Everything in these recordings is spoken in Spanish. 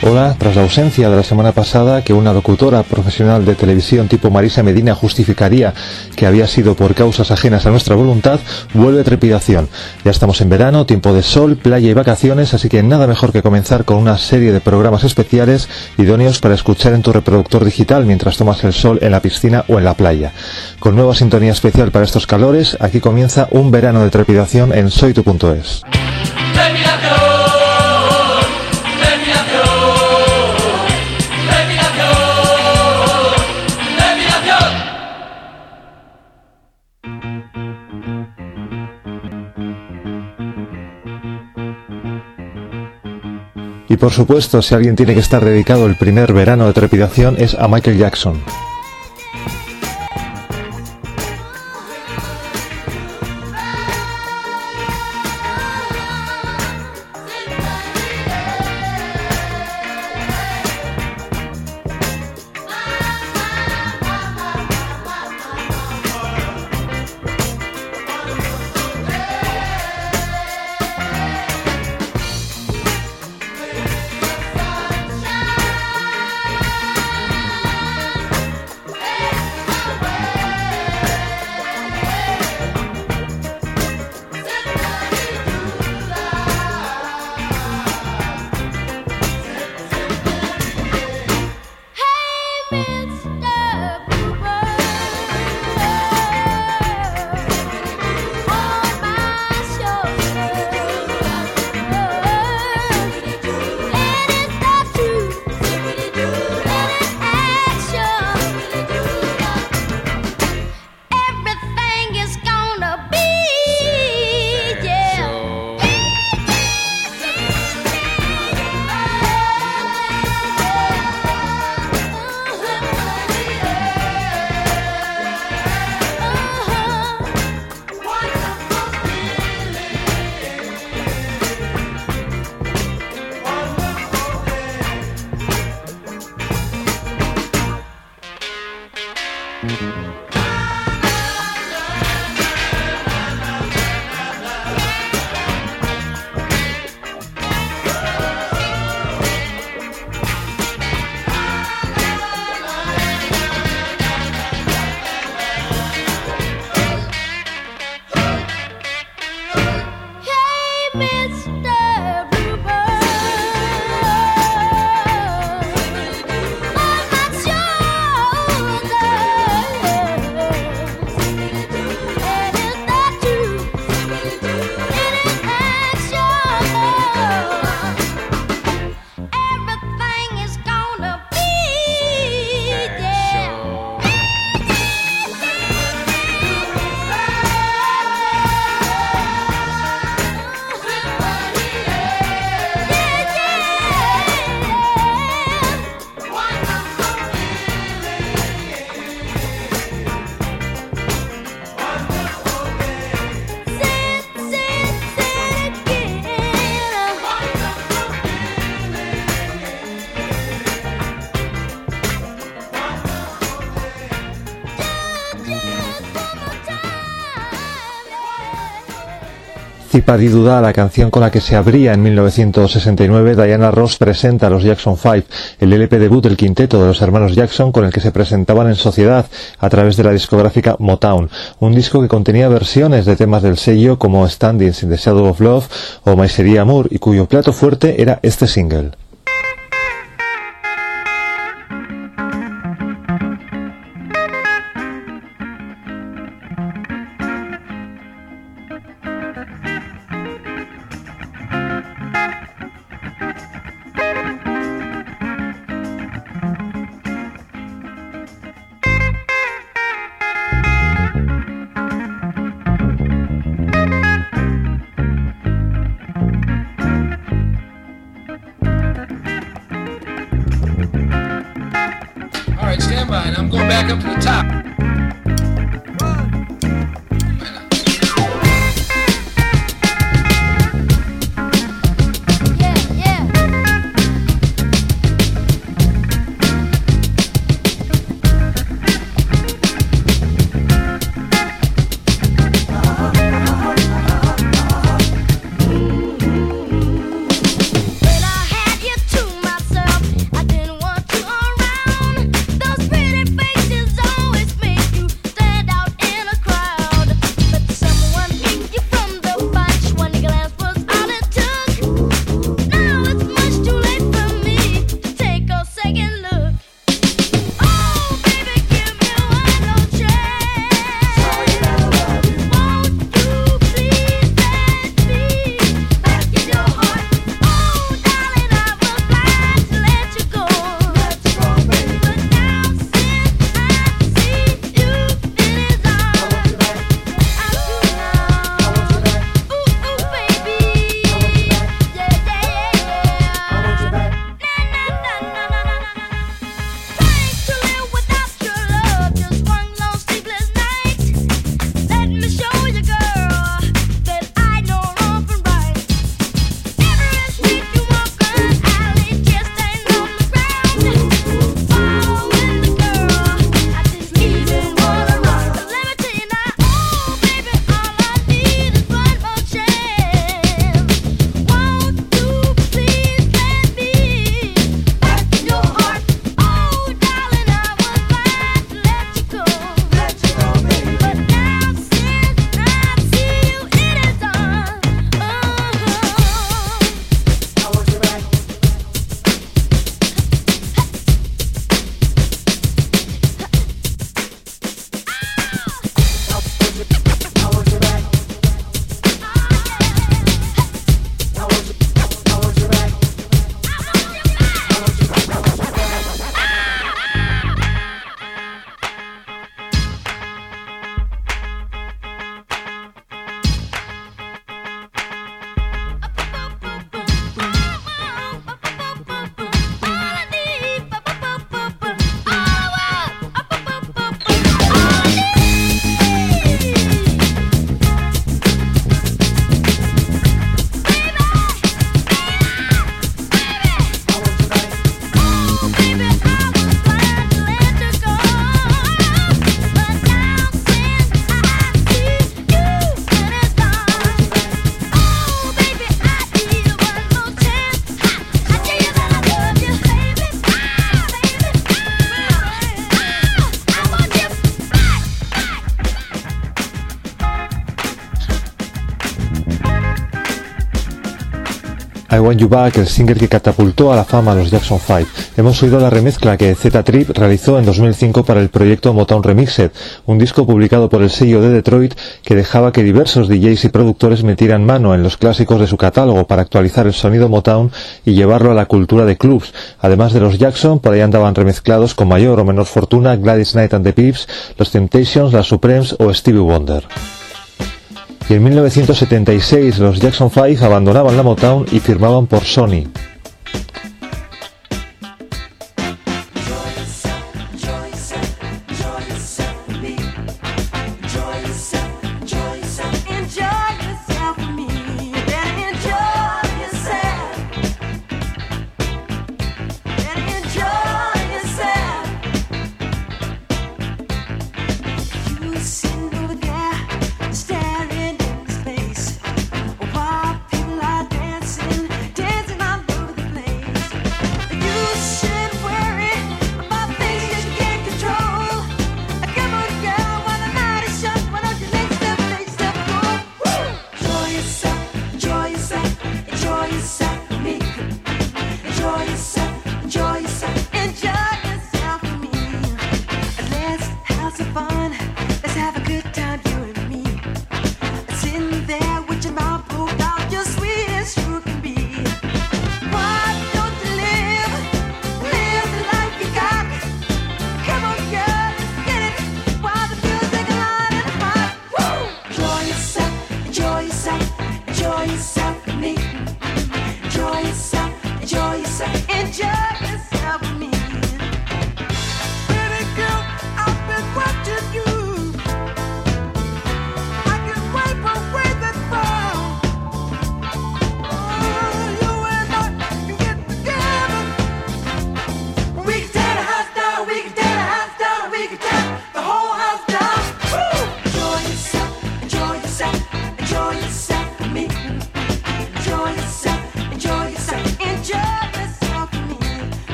Hola, tras la ausencia de la semana pasada que una locutora profesional de televisión tipo Marisa Medina justificaría que había sido por causas ajenas a nuestra voluntad, vuelve trepidación. Ya estamos en verano, tiempo de sol, playa y vacaciones, así que nada mejor que comenzar con una serie de programas especiales idóneos para escuchar en tu reproductor digital mientras tomas el sol en la piscina o en la playa. Con nueva sintonía especial para estos calores, aquí comienza un verano de trepidación en soytu.es. Y por supuesto, si alguien tiene que estar dedicado el primer verano de trepidación es a Michael Jackson. Duda, la canción con la que se abría en 1969, Diana Ross presenta a los Jackson 5, el LP debut del quinteto de los hermanos Jackson con el que se presentaban en sociedad a través de la discográfica Motown, un disco que contenía versiones de temas del sello como Standing in the Shadow of Love o My Sería Amor y cuyo plato fuerte era este single. You el single que catapultó a la fama a los Jackson 5. Hemos oído la remezcla que Z Trip realizó en 2005 para el proyecto Motown Remixed, un disco publicado por el sello de Detroit que dejaba que diversos DJs y productores metieran mano en los clásicos de su catálogo para actualizar el sonido Motown y llevarlo a la cultura de clubs. Además de los Jackson, por ahí andaban remezclados con mayor o menor fortuna Gladys Knight and the Pips, los Temptations, las Supremes o Stevie Wonder en 1976 los Jackson 5 abandonaban la Motown y firmaban por Sony.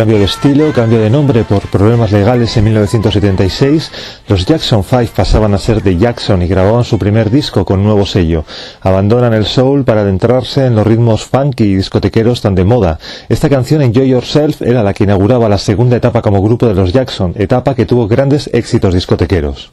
Cambio de estilo, cambio de nombre por problemas legales en 1976, los Jackson 5 pasaban a ser de Jackson y grababan su primer disco con nuevo sello. Abandonan el soul para adentrarse en los ritmos funky y discotequeros tan de moda. Esta canción Enjoy Yourself era la que inauguraba la segunda etapa como grupo de los Jackson, etapa que tuvo grandes éxitos discotequeros.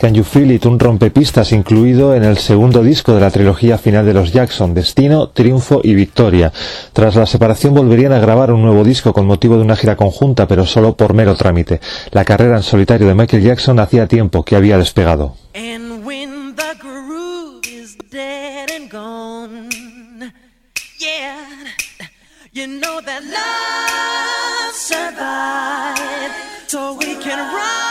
Can You Feel It, un rompepistas incluido en el segundo disco de la trilogía final de los Jackson, Destino, Triunfo y Victoria. Tras la separación volverían a grabar un nuevo disco con motivo de una gira conjunta, pero solo por mero trámite. La carrera en solitario de Michael Jackson hacía tiempo que había despegado. So we can run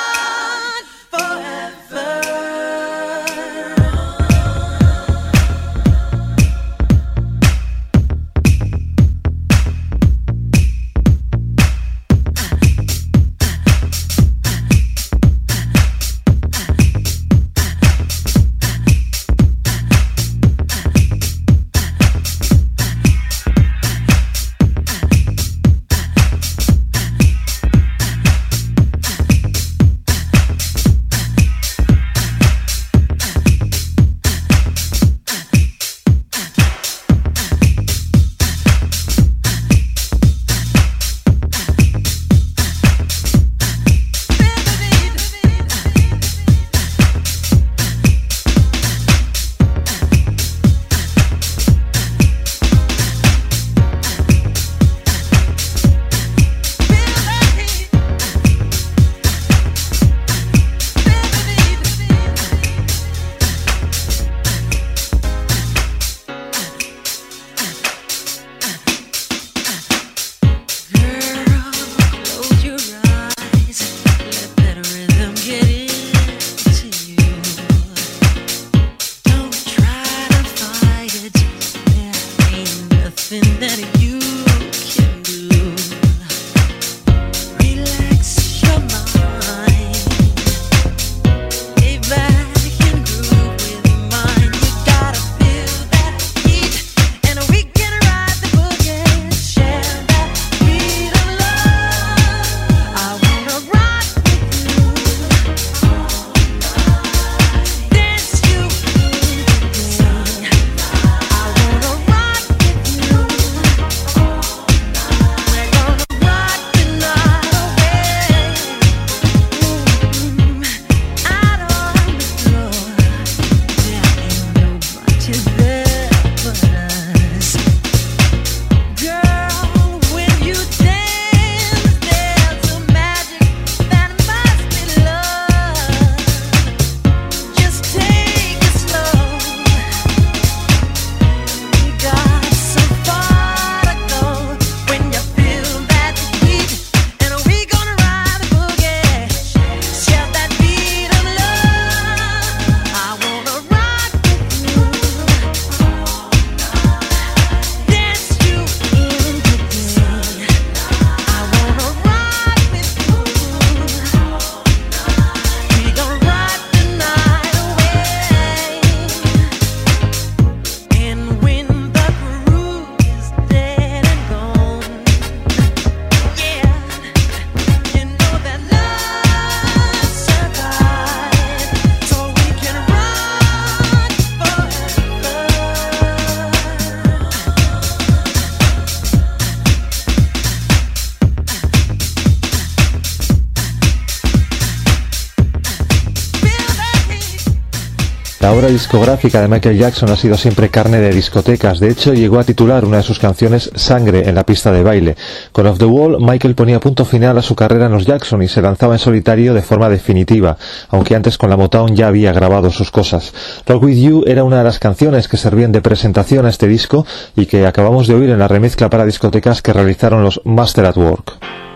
La obra discográfica de Michael Jackson ha sido siempre carne de discotecas. De hecho, llegó a titular una de sus canciones Sangre en la pista de baile. Con Off the Wall, Michael ponía punto final a su carrera en los Jackson y se lanzaba en solitario de forma definitiva, aunque antes con la Motown ya había grabado sus cosas. Rock With You era una de las canciones que servían de presentación a este disco y que acabamos de oír en la remezcla para discotecas que realizaron los Master at Work.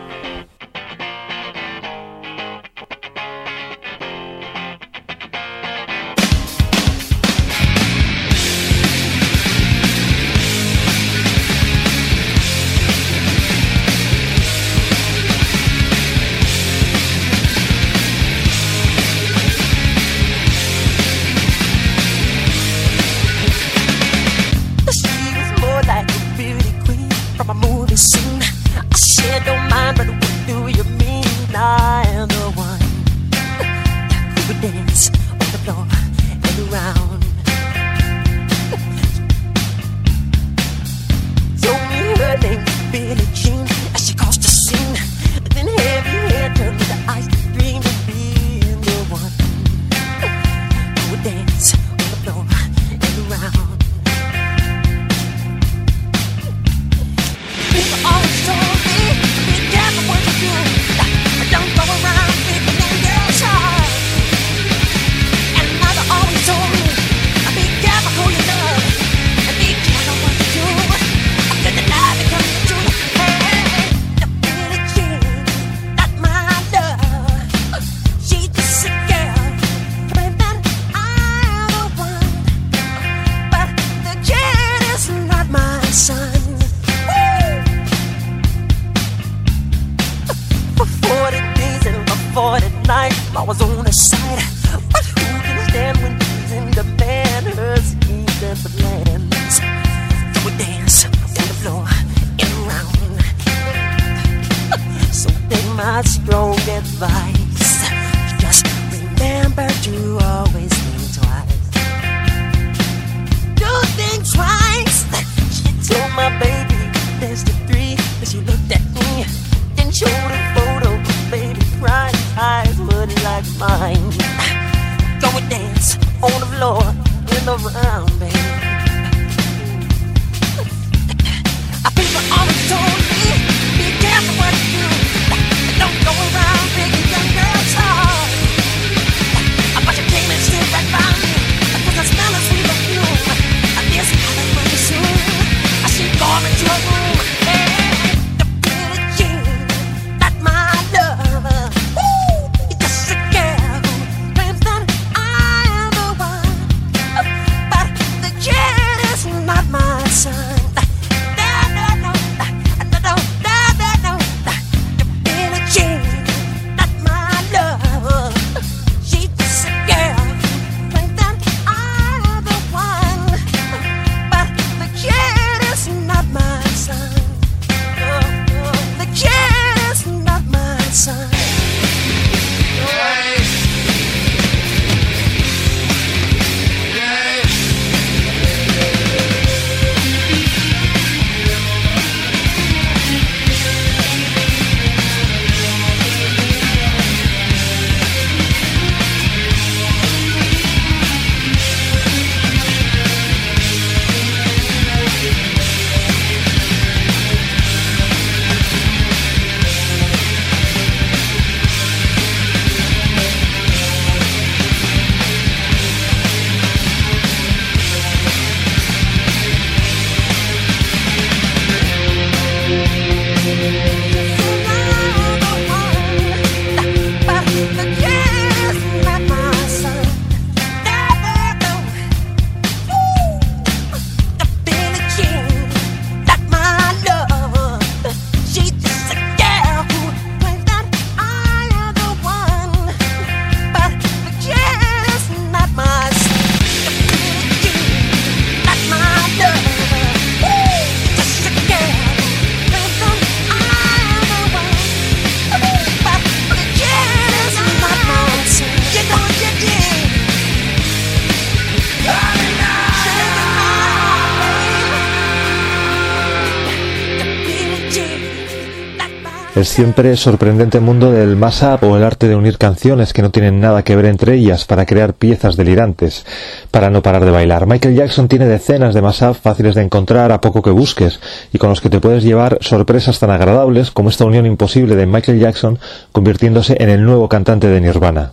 El siempre sorprendente mundo del mashup o el arte de unir canciones que no tienen nada que ver entre ellas para crear piezas delirantes, para no parar de bailar. Michael Jackson tiene decenas de mashup fáciles de encontrar a poco que busques y con los que te puedes llevar sorpresas tan agradables como esta unión imposible de Michael Jackson convirtiéndose en el nuevo cantante de Nirvana.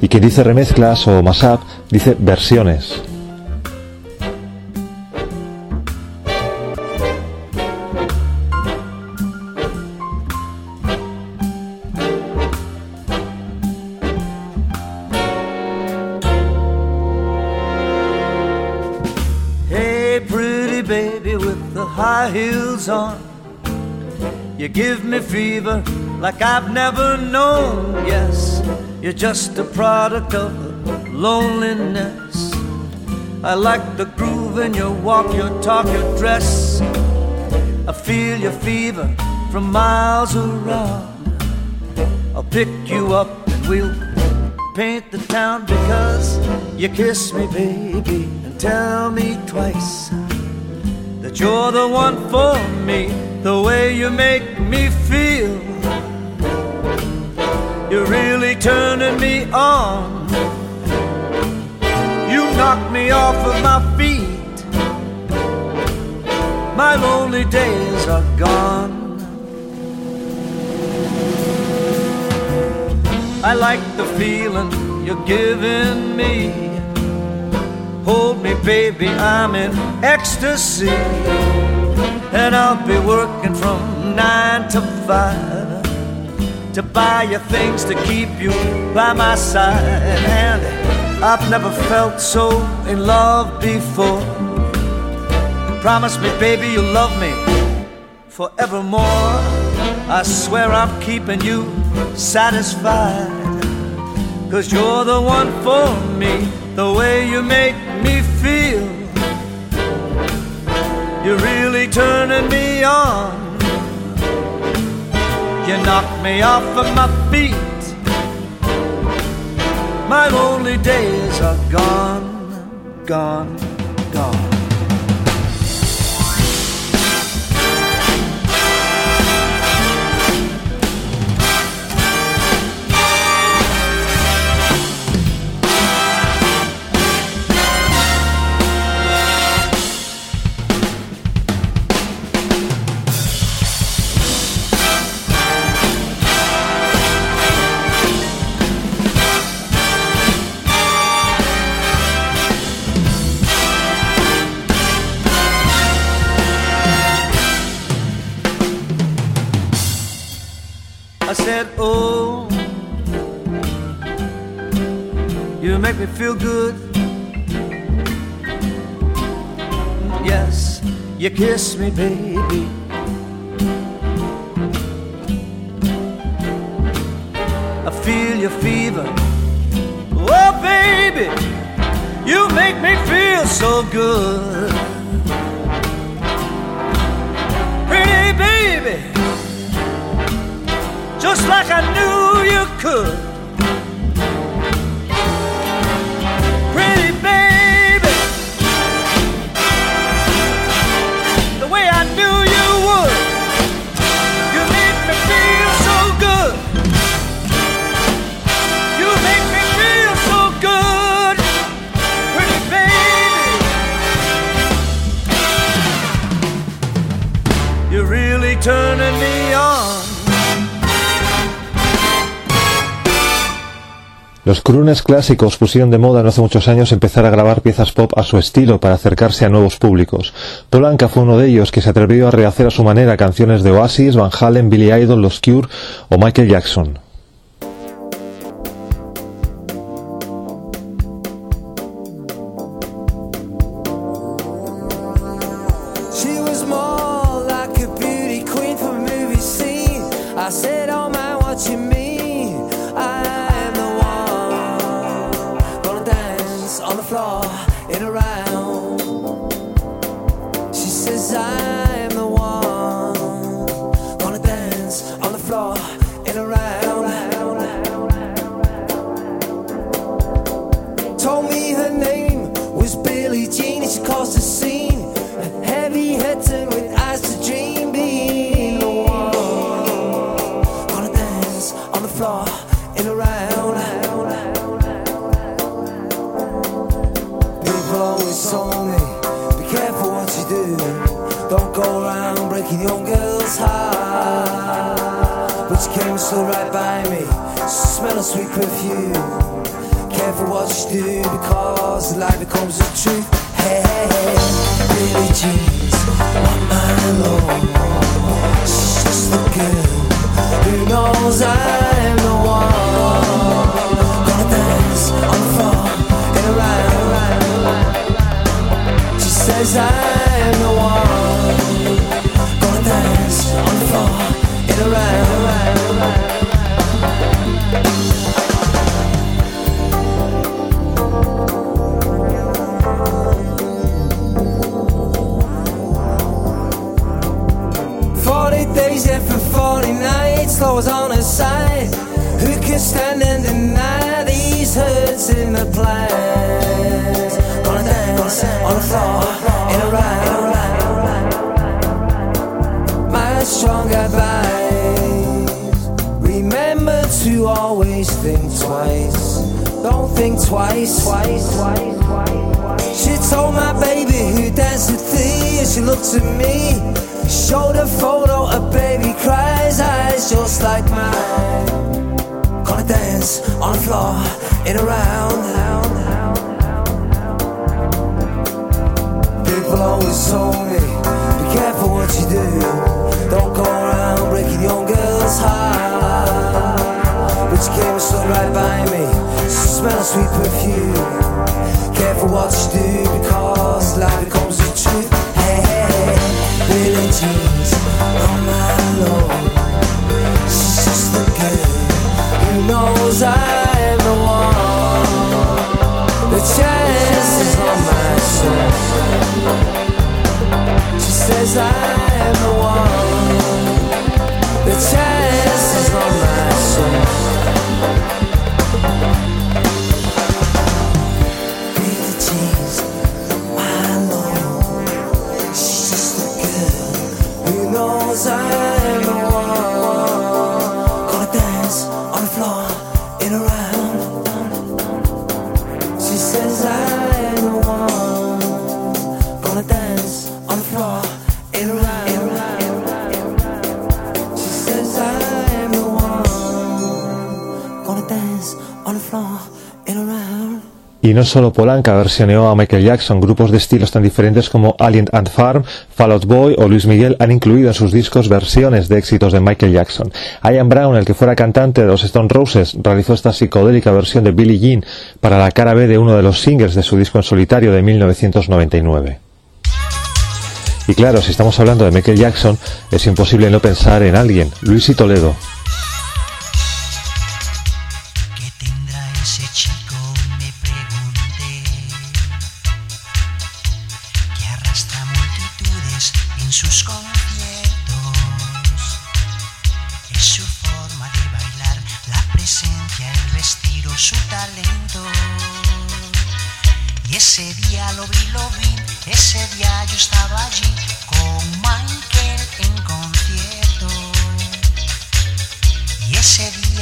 Y que dice remezclas o mashup, dice versiones. On. You give me fever like I've never known. Yes, you're just a product of loneliness. I like the groove in your walk, your talk, your dress. I feel your fever from miles around. I'll pick you up and we'll paint the town because you kiss me, baby, and tell me twice that you're the one for me. The way you make me feel, you're really turning me on. You knock me off of my feet. My lonely days are gone. I like the feeling you're giving me. Hold me, baby, I'm in ecstasy. And I'll be working from nine to five to buy you things to keep you by my side. And I've never felt so in love before. Promise me, baby, you'll love me forevermore. I swear I'm keeping you satisfied. Cause you're the one for me, the way you make me feel. You're really turning me on. You knock me off of my feet. My lonely days are gone, gone, gone. Said, Oh, you make me feel good. Yes, you kiss me, baby. I feel your fever. Oh, baby, you make me feel so good. Just like I knew you could. Pretty baby, the way I knew you would. You make me feel so good. You make me feel so good. Pretty baby, you're really turning me Los crooners clásicos pusieron de moda no hace muchos años empezar a grabar piezas pop a su estilo para acercarse a nuevos públicos. Polanca fue uno de ellos que se atrevió a rehacer a su manera canciones de Oasis, Van Halen, Billy Idol, Los Cure o Michael Jackson. Says I'm the one. Gonna dance on the floor in a round. Forty days and for forty nights, Lord's on his side. Who can stand and deny these hurts in the plans? On the floor in a round. My strong advice. Remember to always think twice. Don't think twice. Twice. She told my baby who danced with thee, and she looked at me. Showed a photo, a baby cries, eyes just like mine. Gonna dance on the floor in a round. People always told me, be careful what you do. Don't go around breaking young girls' heart. But you came and stood right by me, smell of sweet perfume. Careful what you do because life becomes the truth. No solo Polanca versioneó a Michael Jackson, grupos de estilos tan diferentes como Alien and Farm, Fall Out Boy o Luis Miguel han incluido en sus discos versiones de éxitos de Michael Jackson. Ian Brown, el que fuera cantante de los Stone Roses, realizó esta psicodélica versión de Billie Jean para la cara B de uno de los singles de su disco en solitario de 1999. Y claro, si estamos hablando de Michael Jackson, es imposible no pensar en alguien, Luis y Toledo.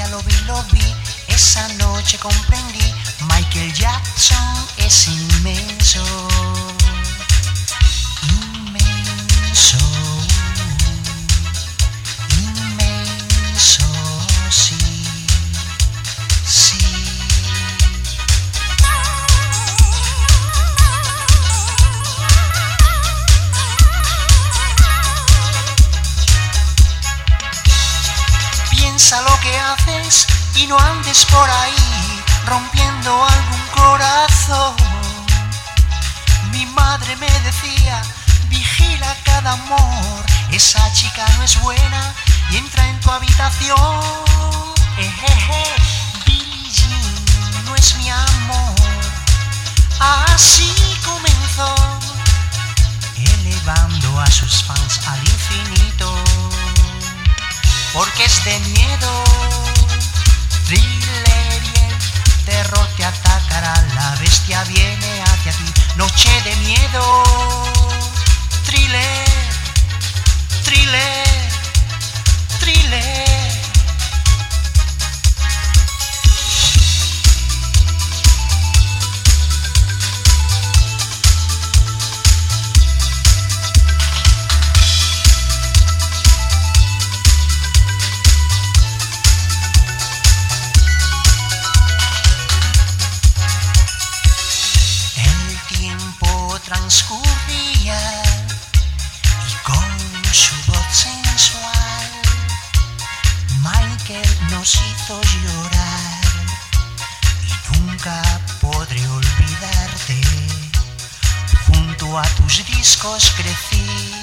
Lo vi, lo vi, esa noche comprendí, Michael Jackson es inmenso. Inmenso. Inmenso. Sí. Piensa lo que haces y no andes por ahí rompiendo algún corazón. Mi madre me decía, vigila cada amor, esa chica no es buena y entra en tu habitación. Ejeje, Billie Jean no es mi amor. Así comenzó, elevando a sus fans al infinito porque es de miedo. Thriller y el terror te atacará, la bestia viene hacia ti, noche de miedo. Thriller, thriller, thriller. Transcurría y con su voz sensual Michael nos hizo llorar y nunca podré olvidarte. Junto a tus discos crecí,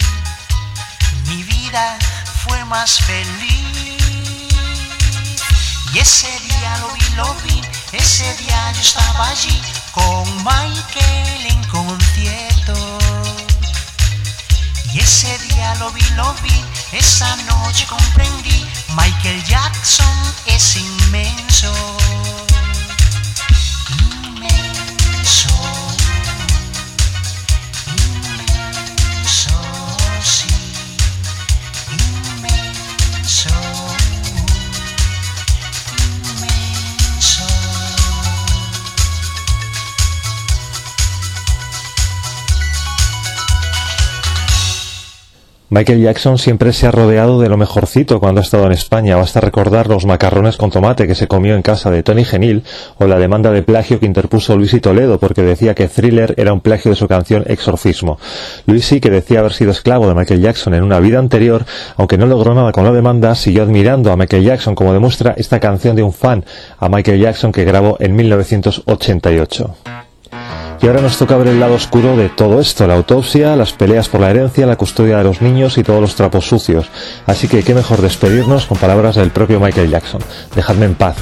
mi vida fue más feliz. Y ese día lo vi, lo vi, ese día yo estaba allí con Michael en concierto. Y ese día lo vi, lo vi, esa noche comprendí, Michael Jackson es inmenso. Michael Jackson siempre se ha rodeado de lo mejorcito cuando ha estado en España. Basta recordar los macarrones con tomate que se comió en casa de Tony Genil o la demanda de plagio que interpuso Luisi Toledo porque decía que Thriller era un plagio de su canción Exorcismo. Luisi, que decía haber sido esclavo de Michael Jackson en una vida anterior, aunque no logró nada con la demanda, siguió admirando a Michael Jackson como demuestra esta canción de un fan a Michael Jackson que grabó en 1988. Y ahora nos toca ver el lado oscuro de todo esto, la autopsia, las peleas por la herencia, la custodia de los niños y todos los trapos sucios. Así que qué mejor despedirnos con palabras del propio Michael Jackson. Dejadme en paz.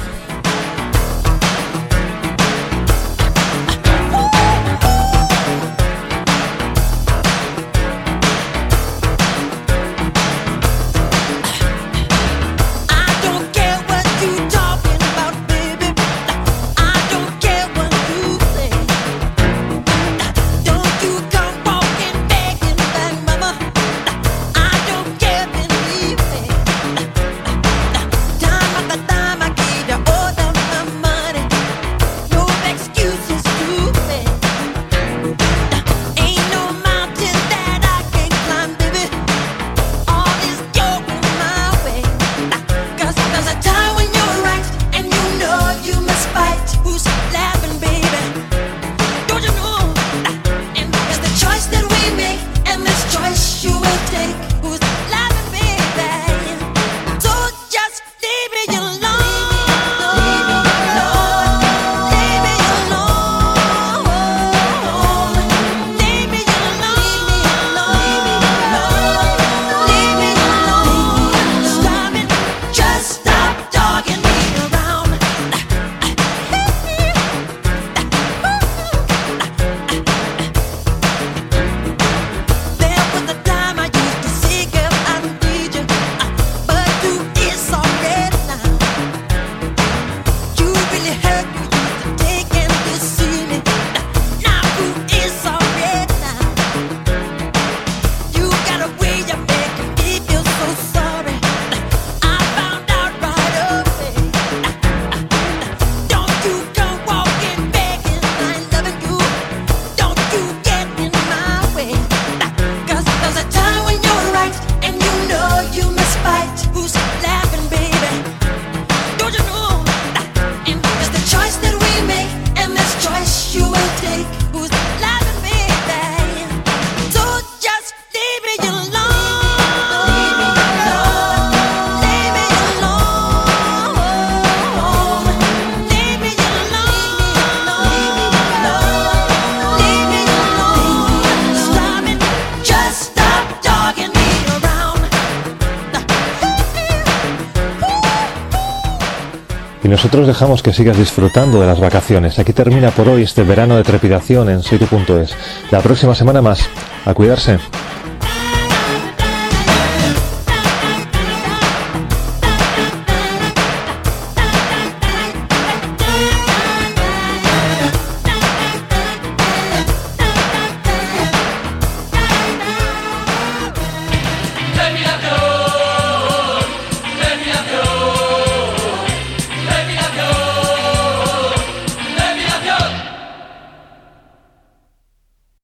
Nosotros dejamos que sigas disfrutando de las vacaciones. Aquí termina por hoy este verano de trepidación en soytu.es. La próxima semana más. A cuidarse.